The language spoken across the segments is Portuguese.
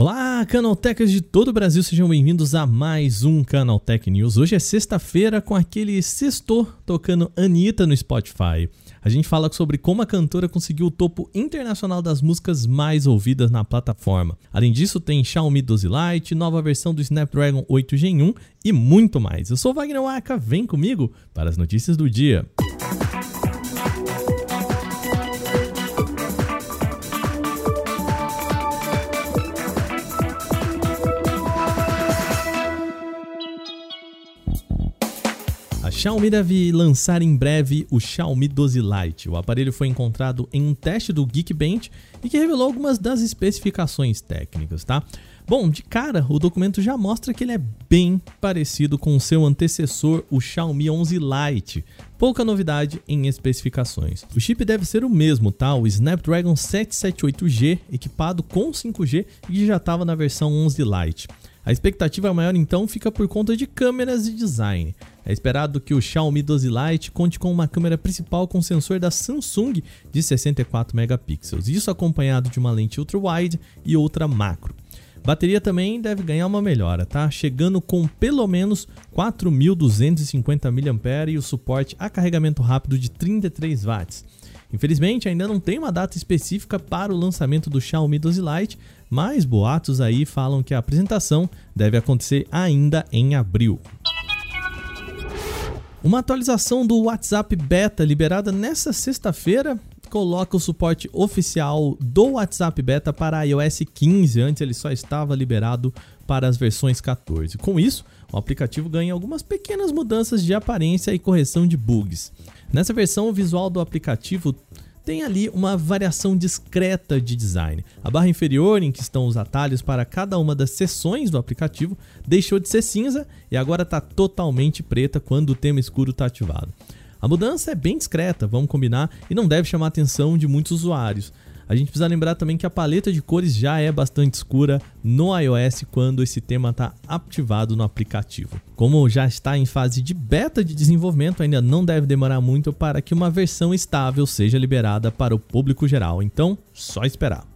Olá, Canaltechers de todo o Brasil, sejam bem-vindos a mais um Canaltech News. Hoje é sexta-feira com aquele sextor tocando Anitta no Spotify. A gente fala sobre como a cantora conseguiu o topo internacional das músicas mais ouvidas na plataforma. Além disso, tem Xiaomi 12 Lite, nova versão do Snapdragon 8 Gen 1 e muito mais. Eu sou Wagner Waka, vem comigo para as notícias do dia. Xiaomi deve lançar em breve o Xiaomi 12 Lite. O aparelho foi encontrado em um teste do Geekbench e que revelou algumas das especificações técnicas, tá? Bom, de cara, o documento já mostra que ele é bem parecido com o seu antecessor, o Xiaomi 11 Lite. Pouca novidade em especificações. O chip deve ser o mesmo, tá? O Snapdragon 778G, equipado com 5G e que já estava na versão 11 Lite. A expectativa maior então fica por conta de câmeras e design. É esperado que o Xiaomi 12 Lite conte com uma câmera principal com sensor da Samsung de 64 megapixels, isso acompanhado de uma lente ultra-wide e outra macro. Bateria também deve ganhar uma melhora, tá? Chegando com pelo menos 4.250 mAh e o suporte a carregamento rápido de 33 watts. Infelizmente, ainda não tem uma data específica para o lançamento do Xiaomi 12 Lite, mas boatos aí falam que a apresentação deve acontecer ainda em abril. Uma atualização do WhatsApp Beta liberada nesta sexta-feira coloca o suporte oficial do WhatsApp Beta para iOS 15. Antes ele só estava liberado para as versões 14. Com isso, o aplicativo ganha algumas pequenas mudanças de aparência e correção de bugs. Nessa versão, o visual do aplicativo tem ali uma variação discreta de design. A barra inferior, em que estão os atalhos para cada uma das seções do aplicativo, deixou de ser cinza e agora está totalmente preta quando o tema escuro está ativado. A mudança é bem discreta, vamos combinar, e não deve chamar a atenção de muitos usuários. A gente precisa lembrar também que a paleta de cores já é bastante escura no iOS quando esse tema está ativado no aplicativo. Como já está em fase de beta de desenvolvimento, ainda não deve demorar muito para que uma versão estável seja liberada para o público geral, então só esperar.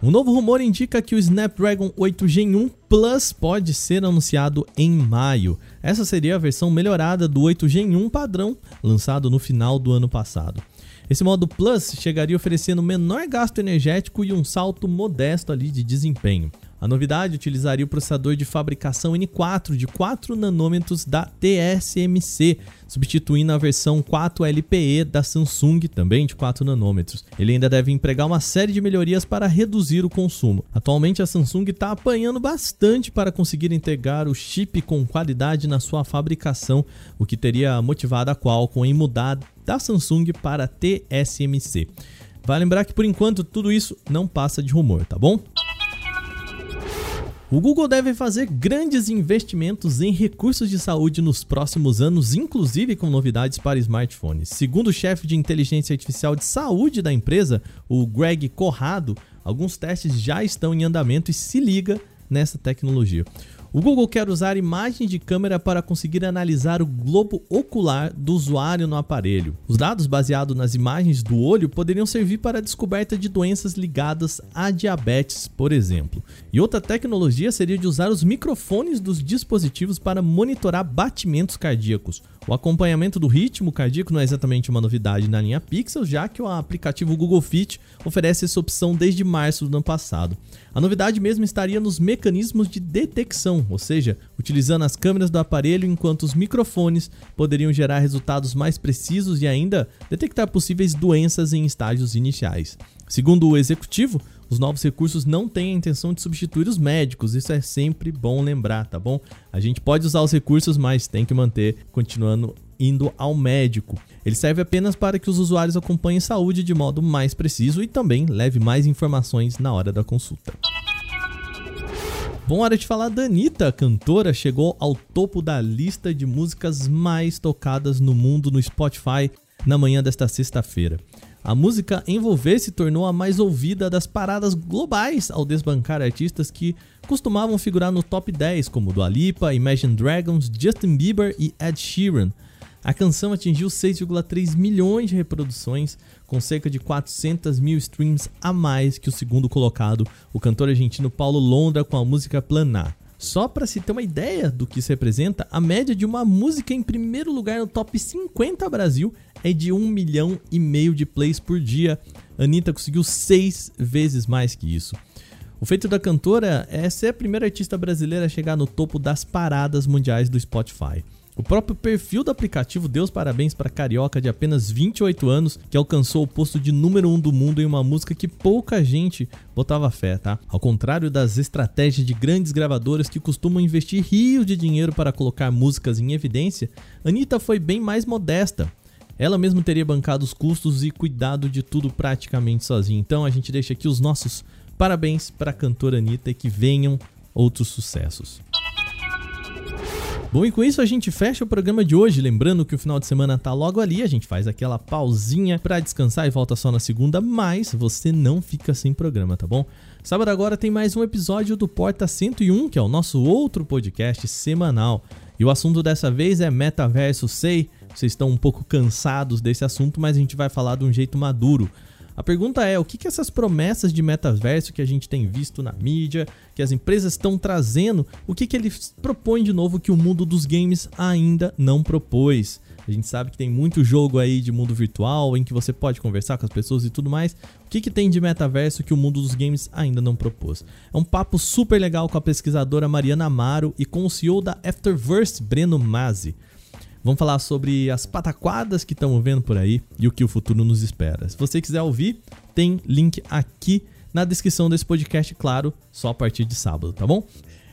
Um novo rumor indica que o Snapdragon 8 Gen 1 Plus pode ser anunciado em maio. Essa seria a versão melhorada do 8 Gen 1 padrão, lançado no final do ano passado. Esse modo Plus chegaria oferecendo menor gasto energético e um salto modesto ali de desempenho. A novidade utilizaria o processador de fabricação N4 de 4 nanômetros da TSMC, substituindo a versão 4 LPE da Samsung, também de 4 nanômetros. Ele ainda deve empregar uma série de melhorias para reduzir o consumo. Atualmente a Samsung está apanhando bastante para conseguir integrar o chip com qualidade na sua fabricação, o que teria motivado a Qualcomm em mudar da Samsung para a TSMC. Vai lembrar que por enquanto tudo isso não passa de rumor, tá bom? O Google deve fazer grandes investimentos em recursos de saúde nos próximos anos, inclusive com novidades para smartphones. Segundo o chefe de inteligência artificial de saúde da empresa, o Greg Corrado, alguns testes já estão em andamento e se liga nessa tecnologia. O Google quer usar imagem de câmera para conseguir analisar o globo ocular do usuário no aparelho. Os dados baseados nas imagens do olho poderiam servir para a descoberta de doenças ligadas a diabetes, por exemplo. E outra tecnologia seria de usar os microfones dos dispositivos para monitorar batimentos cardíacos. O acompanhamento do ritmo cardíaco não é exatamente uma novidade na linha Pixel, já que o aplicativo Google Fit oferece essa opção desde março do ano passado. A novidade mesmo estaria nos mecanismos de detecção, ou seja, utilizando as câmeras do aparelho enquanto os microfones poderiam gerar resultados mais precisos e ainda detectar possíveis doenças em estágios iniciais. Segundo o executivo, os novos recursos não têm a intenção de substituir os médicos, isso é sempre bom lembrar, tá bom? A gente pode usar os recursos, mas tem que manter continuando indo ao médico. Ele serve apenas para que os usuários acompanhem saúde de modo mais preciso e também leve mais informações na hora da consulta. Bom, hora de falar da Anitta, cantora chegou ao topo da lista de músicas mais tocadas no mundo no Spotify na manhã desta sexta-feira. A música Envolver se tornou a mais ouvida das paradas globais ao desbancar artistas que costumavam figurar no top 10, como Dua Lipa, Imagine Dragons, Justin Bieber e Ed Sheeran. A canção atingiu 6,3 milhões de reproduções, com cerca de 400 mil streams a mais que o segundo colocado, o cantor argentino Paulo Londra com a música Planar. Só para se ter uma ideia do que isso representa, a média de uma música em primeiro lugar no top 50 Brasil é de 1 milhão e meio de plays por dia. Anitta conseguiu seis vezes mais que isso. O feito da cantora é ser a primeira artista brasileira a chegar no topo das paradas mundiais do Spotify. O próprio perfil do aplicativo deu os parabéns para a carioca de apenas 28 anos, que alcançou o posto de número 1 um do mundo em uma música que pouca gente botava fé, tá? Ao contrário das estratégias de grandes gravadoras que costumam investir rios de dinheiro para colocar músicas em evidência, Anitta foi bem mais modesta. Ela mesma teria bancado os custos e cuidado de tudo praticamente sozinha. Então a gente deixa aqui os nossos parabéns para a cantora Anitta e que venham outros sucessos. Bom, e com isso a gente fecha o programa de hoje. Lembrando que o final de semana tá logo ali, a gente faz aquela pausinha para descansar e volta só na segunda, mas você não fica sem programa, tá bom? Sábado agora tem mais um episódio do Porta 101, que é o nosso outro podcast semanal. E o assunto dessa vez é metaverso, sei, vocês estão um pouco cansados desse assunto, mas a gente vai falar de um jeito maduro. A pergunta é: o que, que essas promessas de metaverso que a gente tem visto na mídia, que as empresas estão trazendo, o que, que eles propõem de novo que o mundo dos games ainda não propôs? A gente sabe que tem muito jogo aí de mundo virtual em que você pode conversar com as pessoas e tudo mais. O que, que tem de metaverso que o mundo dos games ainda não propôs? É um papo super legal com a pesquisadora Mariana Amaro e com o CEO da Afterverse, Breno Mazzi. Vamos falar sobre as pataquadas que estamos vendo por aí e o que o futuro nos espera. Se você quiser ouvir, tem link aqui na descrição desse podcast, claro, só a partir de sábado, tá bom?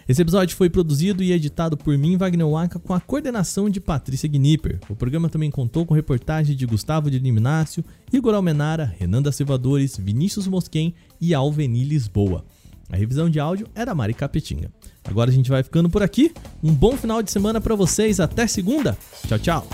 Esse episódio foi produzido e editado por mim, Wagner Waka, com a coordenação de Patrícia Gnipper. O programa também contou com reportagem de Gustavo de Liminácio, Igor Almenara, Renan da Silvadores, Vinícius Mosquen e Alveni Lisboa. A revisão de áudio é da Mari Capetinga. Agora a gente vai ficando por aqui. Um bom final de semana para vocês. Até segunda. Tchau, tchau.